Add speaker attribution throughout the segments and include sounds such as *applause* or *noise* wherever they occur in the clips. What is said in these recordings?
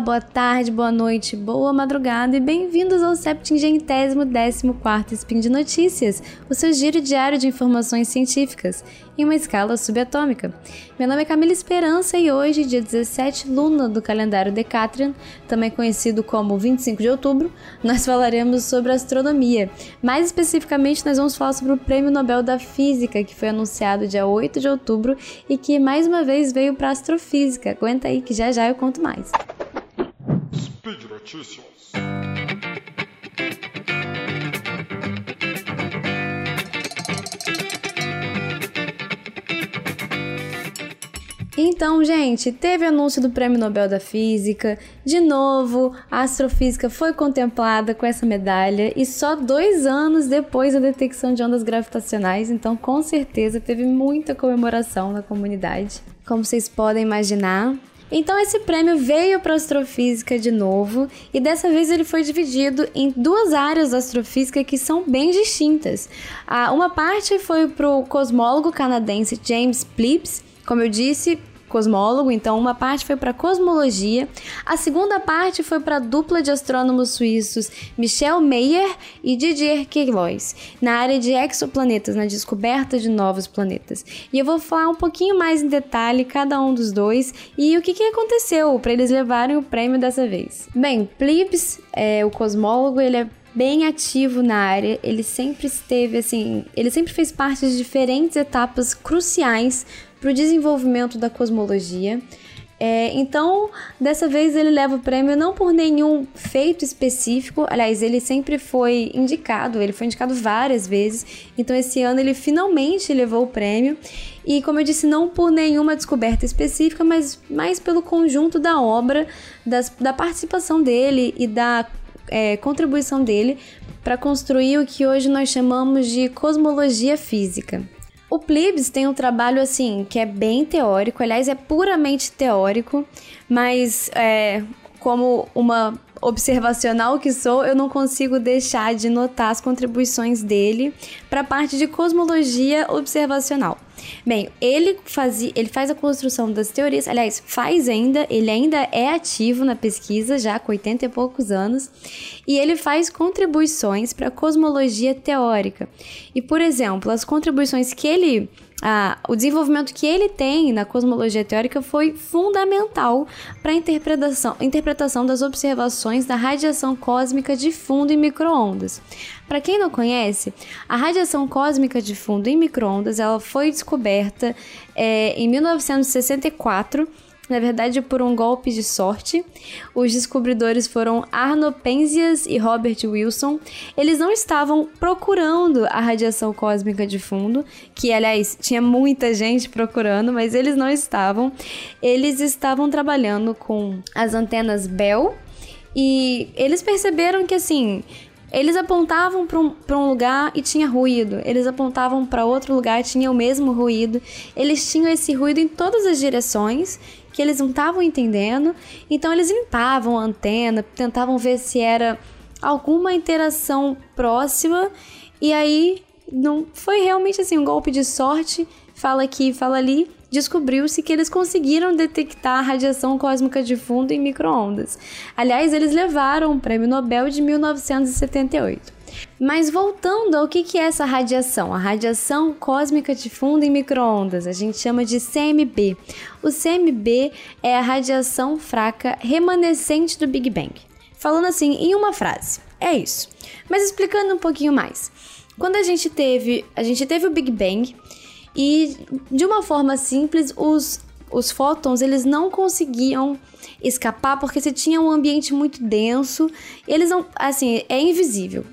Speaker 1: boa tarde, boa noite, boa madrugada e bem-vindos ao septingentésimo décimo quarto Spin de Notícias, o seu giro diário de informações científicas, em uma escala subatômica. Meu nome é Camila Esperança e hoje, dia 17 luna do calendário Decatrian, também conhecido como 25 de outubro, nós falaremos sobre astronomia. Mais especificamente, nós vamos falar sobre o Prêmio Nobel da Física, que foi anunciado dia 8 de outubro e que mais uma vez veio para astrofísica. Aguenta aí que já já eu conto mais. Notícias. Então, gente, teve anúncio do Prêmio Nobel da Física. De novo, a astrofísica foi contemplada com essa medalha e só dois anos depois da detecção de ondas gravitacionais. Então, com certeza, teve muita comemoração na comunidade, como vocês podem imaginar. Então esse prêmio veio para astrofísica de novo e dessa vez ele foi dividido em duas áreas da astrofísica que são bem distintas. uma parte foi para o cosmólogo canadense James Plips como eu disse, cosmólogo, então uma parte foi para cosmologia, a segunda parte foi para a dupla de astrônomos suíços Michel Mayer e Didier Queloz, na área de exoplanetas, na descoberta de novos planetas. E eu vou falar um pouquinho mais em detalhe cada um dos dois e o que, que aconteceu para eles levarem o prêmio dessa vez. Bem, Plibs, é, o cosmólogo, ele é bem ativo na área, ele sempre esteve assim, ele sempre fez parte de diferentes etapas cruciais para o desenvolvimento da cosmologia. É, então, dessa vez ele leva o prêmio não por nenhum feito específico, aliás, ele sempre foi indicado, ele foi indicado várias vezes, então esse ano ele finalmente levou o prêmio, e como eu disse, não por nenhuma descoberta específica, mas mais pelo conjunto da obra, das, da participação dele e da é, contribuição dele para construir o que hoje nós chamamos de cosmologia física. O Plibs tem um trabalho assim que é bem teórico, aliás, é puramente teórico, mas é, como uma observacional que sou, eu não consigo deixar de notar as contribuições dele para a parte de cosmologia observacional. Bem, ele, fazia, ele faz a construção das teorias, aliás, faz ainda, ele ainda é ativo na pesquisa, já com 80 e poucos anos, e ele faz contribuições para a cosmologia teórica. E, por exemplo, as contribuições que ele ah, o desenvolvimento que ele tem na cosmologia teórica foi fundamental para a interpretação, interpretação das observações da radiação cósmica de fundo em microondas. Para quem não conhece, a radiação cósmica de fundo em microondas ela foi descoberta é, em 1964 na verdade por um golpe de sorte. Os descobridores foram Arno Penzias e Robert Wilson. Eles não estavam procurando a radiação cósmica de fundo, que aliás tinha muita gente procurando, mas eles não estavam. Eles estavam trabalhando com as antenas Bell e eles perceberam que assim eles apontavam para um, um lugar e tinha ruído. Eles apontavam para outro lugar e tinha o mesmo ruído. Eles tinham esse ruído em todas as direções que eles não estavam entendendo. Então eles limpavam a antena, tentavam ver se era alguma interação próxima. E aí não foi realmente assim um golpe de sorte, fala aqui, fala ali. Descobriu-se que eles conseguiram detectar a radiação cósmica de fundo em microondas. Aliás, eles levaram o Prêmio Nobel de 1978. Mas voltando ao que, é essa radiação, a radiação cósmica de fundo em microondas, a gente chama de CMB. O CMB é a radiação fraca remanescente do Big Bang. Falando assim em uma frase, é isso. Mas explicando um pouquinho mais. Quando a gente teve, a gente teve o Big Bang e de uma forma simples os os fótons eles não conseguiam escapar porque se tinha um ambiente muito denso, eles não, assim, é invisível.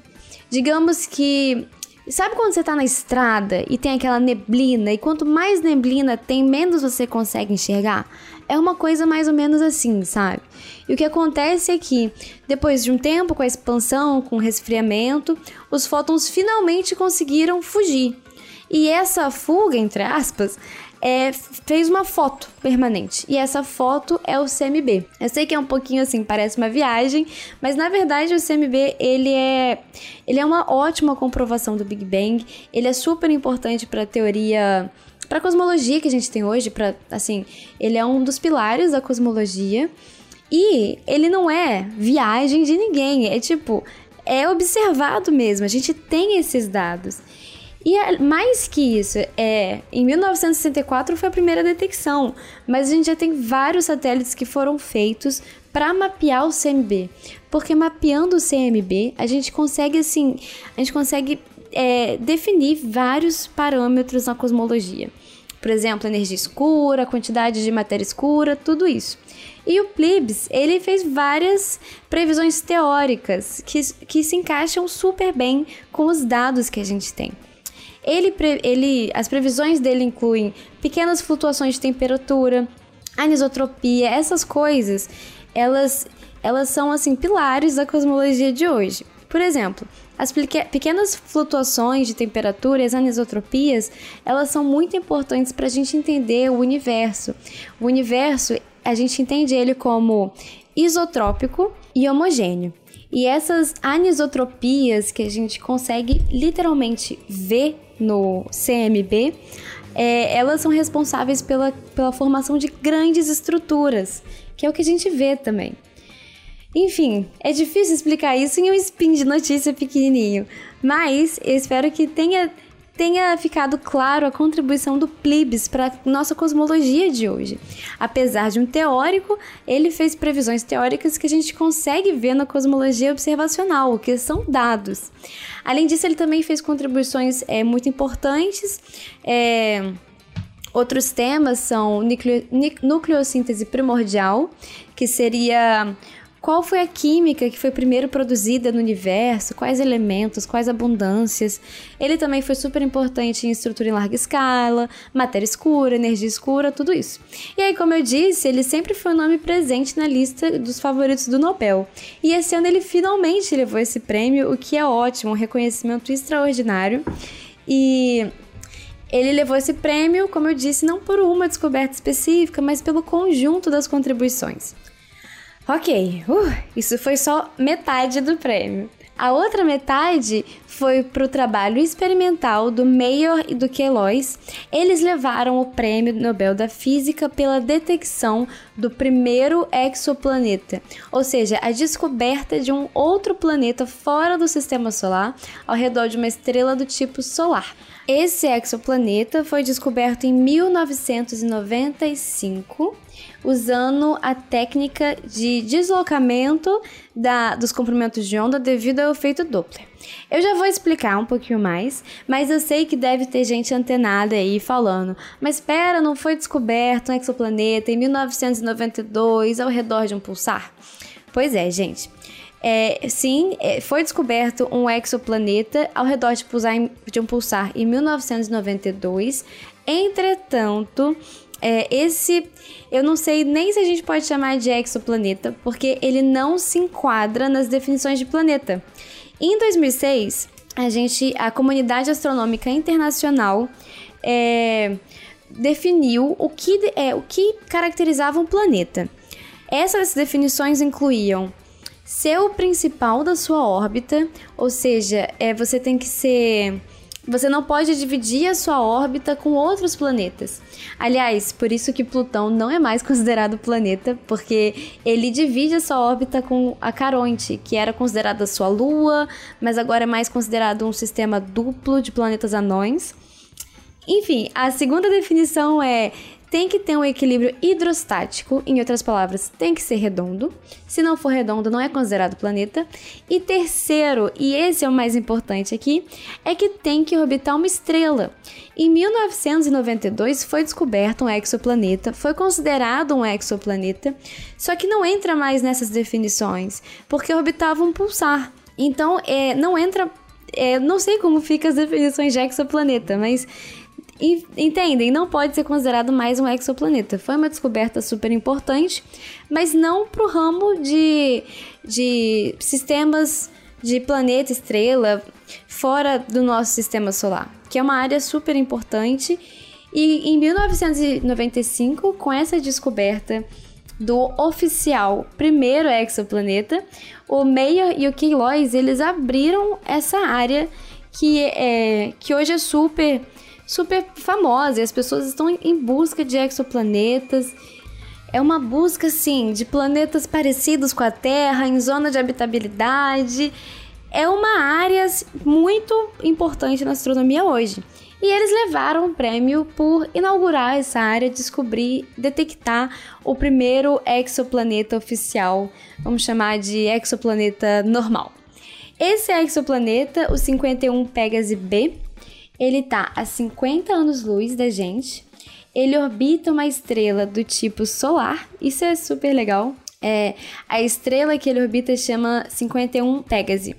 Speaker 1: Digamos que. Sabe quando você tá na estrada e tem aquela neblina, e quanto mais neblina tem, menos você consegue enxergar? É uma coisa mais ou menos assim, sabe? E o que acontece é que, depois de um tempo, com a expansão, com o resfriamento, os fótons finalmente conseguiram fugir. E essa fuga, entre aspas, é, fez uma foto permanente. E essa foto é o CMB. Eu sei que é um pouquinho assim, parece uma viagem, mas na verdade o CMB ele é, ele é uma ótima comprovação do Big Bang. Ele é super importante para a teoria para a cosmologia que a gente tem hoje, para assim, ele é um dos pilares da cosmologia. E ele não é viagem de ninguém, é tipo, é observado mesmo, a gente tem esses dados. E é, mais que isso, é, em 1964 foi a primeira detecção, mas a gente já tem vários satélites que foram feitos para mapear o CMB. Porque mapeando o CMB, a gente consegue assim, a gente consegue é, definir vários parâmetros na cosmologia. Por exemplo, energia escura, quantidade de matéria escura, tudo isso. E o Plibs, ele fez várias previsões teóricas que, que se encaixam super bem com os dados que a gente tem. Ele, ele, as previsões dele incluem pequenas flutuações de temperatura, anisotropia, essas coisas, elas, elas são assim pilares da cosmologia de hoje. Por exemplo, as pequenas flutuações de temperatura as anisotropias, elas são muito importantes para a gente entender o universo. O universo, a gente entende ele como isotrópico e homogêneo. E essas anisotropias que a gente consegue literalmente ver no CMB, é, elas são responsáveis pela, pela formação de grandes estruturas, que é o que a gente vê também. Enfim, é difícil explicar isso em um spin de notícia pequenininho, mas eu espero que tenha, tenha ficado claro a contribuição do Plibes para nossa cosmologia de hoje. Apesar de um teórico, ele fez previsões teóricas que a gente consegue ver na cosmologia observacional, que são dados. Além disso, ele também fez contribuições é, muito importantes. É, outros temas são nucleossíntese primordial, que seria qual foi a química que foi primeiro produzida no universo? Quais elementos? Quais abundâncias? Ele também foi super importante em estrutura em larga escala, matéria escura, energia escura, tudo isso. E aí, como eu disse, ele sempre foi um nome presente na lista dos favoritos do Nobel. E esse ano ele finalmente levou esse prêmio, o que é ótimo, um reconhecimento extraordinário. E ele levou esse prêmio, como eu disse, não por uma descoberta específica, mas pelo conjunto das contribuições. Ok, uh, isso foi só metade do prêmio. A outra metade foi para o trabalho experimental do Mayor e do Queiroz. Eles levaram o Prêmio Nobel da Física pela detecção do primeiro exoplaneta, ou seja, a descoberta de um outro planeta fora do Sistema Solar, ao redor de uma estrela do tipo solar. Esse exoplaneta foi descoberto em 1995 usando a técnica de deslocamento da, dos comprimentos de onda devido ao efeito Doppler. Eu já vou explicar um pouquinho mais, mas eu sei que deve ter gente antenada aí falando. Mas espera, não foi descoberto um exoplaneta em 1992 ao redor de um pulsar? Pois é, gente. É, sim, é, foi descoberto um exoplaneta ao redor de, pulsar, de um pulsar em 1992. Entretanto, é, esse eu não sei nem se a gente pode chamar de exoplaneta, porque ele não se enquadra nas definições de planeta. Em 2006, a gente, a comunidade astronômica internacional é, definiu o que, é, o que caracterizava um planeta. Essas definições incluíam ser o principal da sua órbita, ou seja, é, você tem que ser você não pode dividir a sua órbita com outros planetas. Aliás, por isso que Plutão não é mais *laughs* considerado planeta, porque ele divide a sua órbita com a Caronte, que era considerada sua lua, mas agora é mais considerado um sistema duplo de planetas anões. Enfim, a segunda definição é tem que ter um equilíbrio hidrostático, em outras palavras, tem que ser redondo. Se não for redondo, não é considerado planeta. E terceiro, e esse é o mais importante aqui, é que tem que orbitar uma estrela. Em 1992 foi descoberto um exoplaneta, foi considerado um exoplaneta, só que não entra mais nessas definições, porque orbitava um pulsar. Então, é, não entra. É, não sei como ficam as definições de exoplaneta, mas entendem, não pode ser considerado mais um exoplaneta. Foi uma descoberta super importante, mas não para o ramo de, de sistemas de planeta, estrela, fora do nosso sistema solar, que é uma área super importante. E em 1995, com essa descoberta do oficial primeiro exoplaneta, o Meyer e o Queiroz, eles abriram essa área que, é, que hoje é super super famosa e as pessoas estão em busca de exoplanetas. É uma busca, assim, de planetas parecidos com a Terra, em zona de habitabilidade. É uma área muito importante na astronomia hoje. E eles levaram o prêmio por inaugurar essa área, descobrir, detectar o primeiro exoplaneta oficial, vamos chamar de exoplaneta normal. Esse exoplaneta, o 51 Pegasi B, ele tá a 50 anos-luz da gente. Ele orbita uma estrela do tipo solar, isso é super legal. É, a estrela que ele orbita chama 51 Pegasi.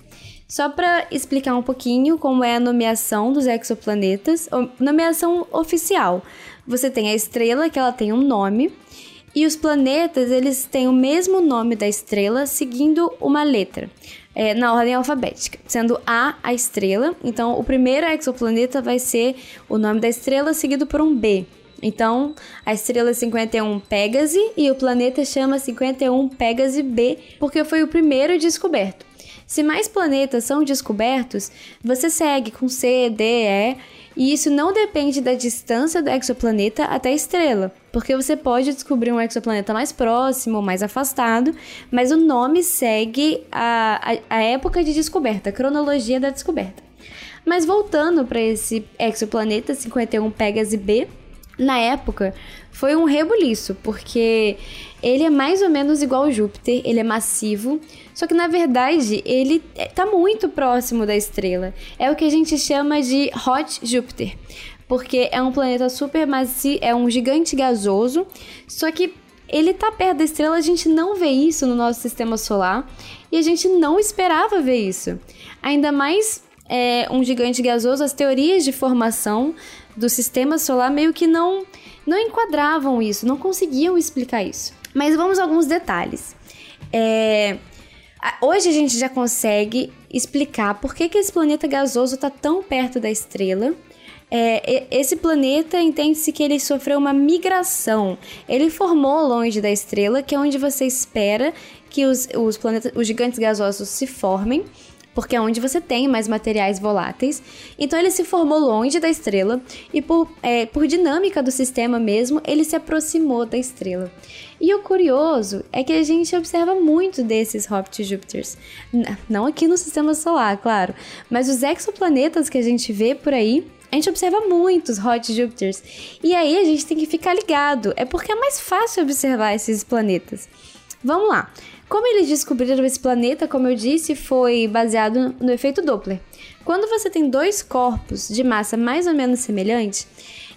Speaker 1: Só para explicar um pouquinho como é a nomeação dos exoplanetas, nomeação oficial. Você tem a estrela, que ela tem um nome, e os planetas, eles têm o mesmo nome da estrela, seguindo uma letra, é, na ordem alfabética, sendo A a estrela. Então, o primeiro exoplaneta vai ser o nome da estrela, seguido por um B. Então, a estrela 51 Pégase e o planeta chama 51 Pégase B, porque foi o primeiro descoberto. Se mais planetas são descobertos, você segue com C, D, E, e isso não depende da distância do exoplaneta até a estrela, porque você pode descobrir um exoplaneta mais próximo, mais afastado, mas o nome segue a, a, a época de descoberta, a cronologia da descoberta. Mas voltando para esse exoplaneta 51 Pegasi B, na época foi um rebuliço, porque ele é mais ou menos igual ao Júpiter, ele é massivo, só que na verdade ele está muito próximo da estrela. É o que a gente chama de Hot Júpiter, porque é um planeta super macio, é um gigante gasoso, só que ele está perto da estrela, a gente não vê isso no nosso sistema solar e a gente não esperava ver isso. Ainda mais é, um gigante gasoso, as teorias de formação do sistema solar meio que não, não enquadravam isso, não conseguiam explicar isso. Mas vamos a alguns detalhes. É, hoje a gente já consegue explicar por que, que esse planeta gasoso está tão perto da estrela. É, esse planeta entende-se que ele sofreu uma migração. Ele formou longe da estrela, que é onde você espera que os, os, planetas, os gigantes gasosos se formem porque é onde você tem mais materiais voláteis. Então ele se formou longe da estrela e por, é, por dinâmica do sistema mesmo, ele se aproximou da estrela. E o curioso é que a gente observa muito desses Hobbit Júpiters. Não aqui no sistema solar, claro, mas os exoplanetas que a gente vê por aí a gente observa muitos Hot Júpiters. E aí a gente tem que ficar ligado. É porque é mais fácil observar esses planetas. Vamos lá. Como eles descobriram esse planeta, como eu disse, foi baseado no efeito Doppler. Quando você tem dois corpos de massa mais ou menos semelhante,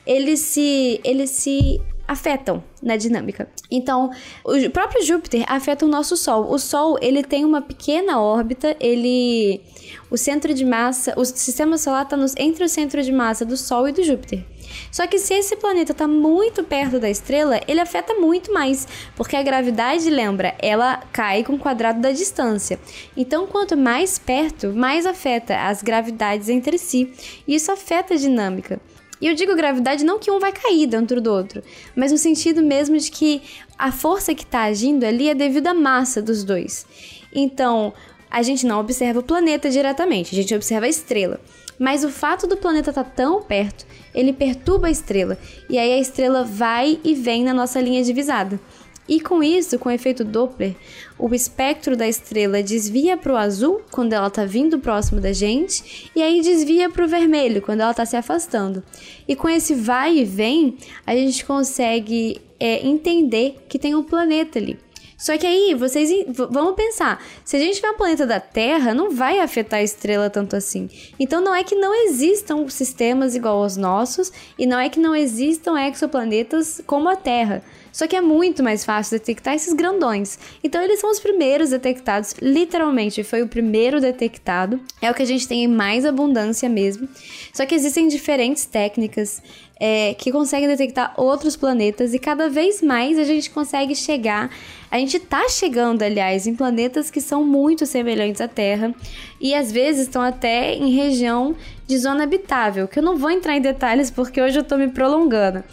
Speaker 1: eles se, eles se afetam na dinâmica. Então, o próprio Júpiter afeta o nosso Sol. O Sol, ele tem uma pequena órbita, ele o centro de massa, o sistema solar está entre o centro de massa do Sol e do Júpiter. Só que se esse planeta está muito perto da estrela, ele afeta muito mais, porque a gravidade, lembra, ela cai com o quadrado da distância. Então, quanto mais perto, mais afeta as gravidades entre si. E isso afeta a dinâmica. E eu digo gravidade não que um vai cair dentro do outro, mas no sentido mesmo de que a força que está agindo ali é devido à massa dos dois. Então, a gente não observa o planeta diretamente, a gente observa a estrela. Mas o fato do planeta estar tá tão perto, ele perturba a estrela, e aí a estrela vai e vem na nossa linha divisada. E com isso, com o efeito Doppler, o espectro da estrela desvia para o azul quando ela está vindo próximo da gente, e aí desvia para o vermelho quando ela está se afastando. E com esse vai e vem, a gente consegue é, entender que tem um planeta ali. Só que aí, vocês vamos pensar, se a gente tiver um planeta da Terra, não vai afetar a estrela tanto assim. Então não é que não existam sistemas igual aos nossos e não é que não existam exoplanetas como a Terra. Só que é muito mais fácil detectar esses grandões. Então eles são os primeiros detectados, literalmente, foi o primeiro detectado. É o que a gente tem em mais abundância mesmo. Só que existem diferentes técnicas é, que conseguem detectar outros planetas e cada vez mais a gente consegue chegar. A gente tá chegando, aliás, em planetas que são muito semelhantes à Terra e às vezes estão até em região de zona habitável, que eu não vou entrar em detalhes porque hoje eu tô me prolongando,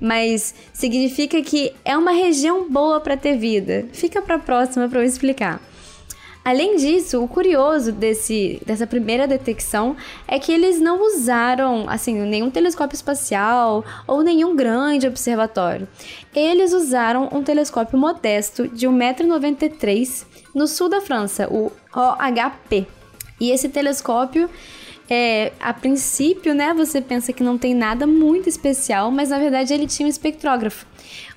Speaker 1: mas significa que é uma região boa para ter vida. Fica para próxima para eu explicar. Além disso, o curioso desse, dessa primeira detecção é que eles não usaram assim nenhum telescópio espacial ou nenhum grande observatório. Eles usaram um telescópio modesto de 1,93m no sul da França, o OHP. E esse telescópio é, a princípio, né, você pensa que não tem nada muito especial, mas na verdade ele tinha um espectrógrafo.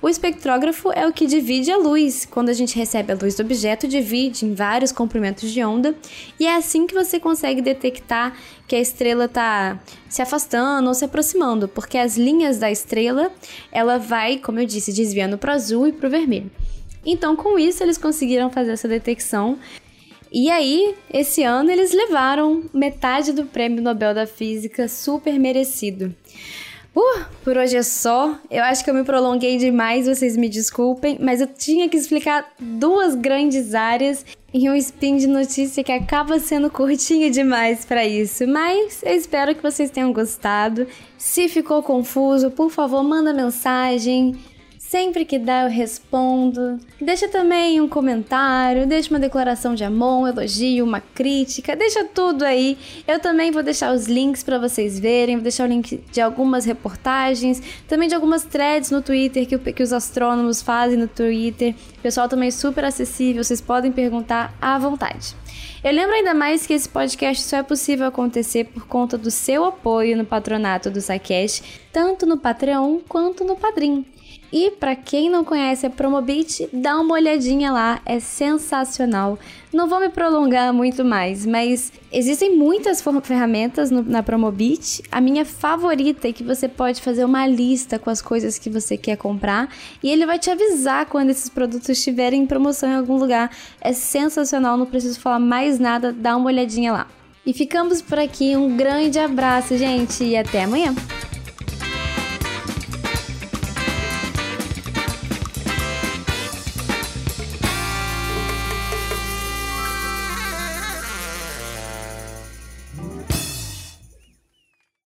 Speaker 1: O espectrógrafo é o que divide a luz. Quando a gente recebe a luz do objeto, divide em vários comprimentos de onda, e é assim que você consegue detectar que a estrela está se afastando ou se aproximando, porque as linhas da estrela, ela vai, como eu disse, desviando para o azul e para o vermelho. Então, com isso, eles conseguiram fazer essa detecção e aí, esse ano eles levaram metade do prêmio Nobel da Física, super merecido. Uh, por hoje é só. Eu acho que eu me prolonguei demais, vocês me desculpem, mas eu tinha que explicar duas grandes áreas em um spin de notícia que acaba sendo curtinho demais para isso. Mas eu espero que vocês tenham gostado. Se ficou confuso, por favor, manda mensagem Sempre que dá, eu respondo. Deixa também um comentário, deixa uma declaração de amor, um elogio, uma crítica, deixa tudo aí. Eu também vou deixar os links para vocês verem, vou deixar o link de algumas reportagens, também de algumas threads no Twitter que, que os astrônomos fazem no Twitter. O pessoal também é super acessível, vocês podem perguntar à vontade. Eu lembro ainda mais que esse podcast só é possível acontecer por conta do seu apoio no patronato do SciCast, tanto no Patreon quanto no Padrim. E para quem não conhece a Promobit, dá uma olhadinha lá, é sensacional. Não vou me prolongar muito mais, mas existem muitas ferramentas no, na Promobit. A minha favorita é que você pode fazer uma lista com as coisas que você quer comprar e ele vai te avisar quando esses produtos estiverem em promoção em algum lugar. É sensacional, não preciso falar mais nada, dá uma olhadinha lá. E ficamos por aqui, um grande abraço, gente, e até amanhã!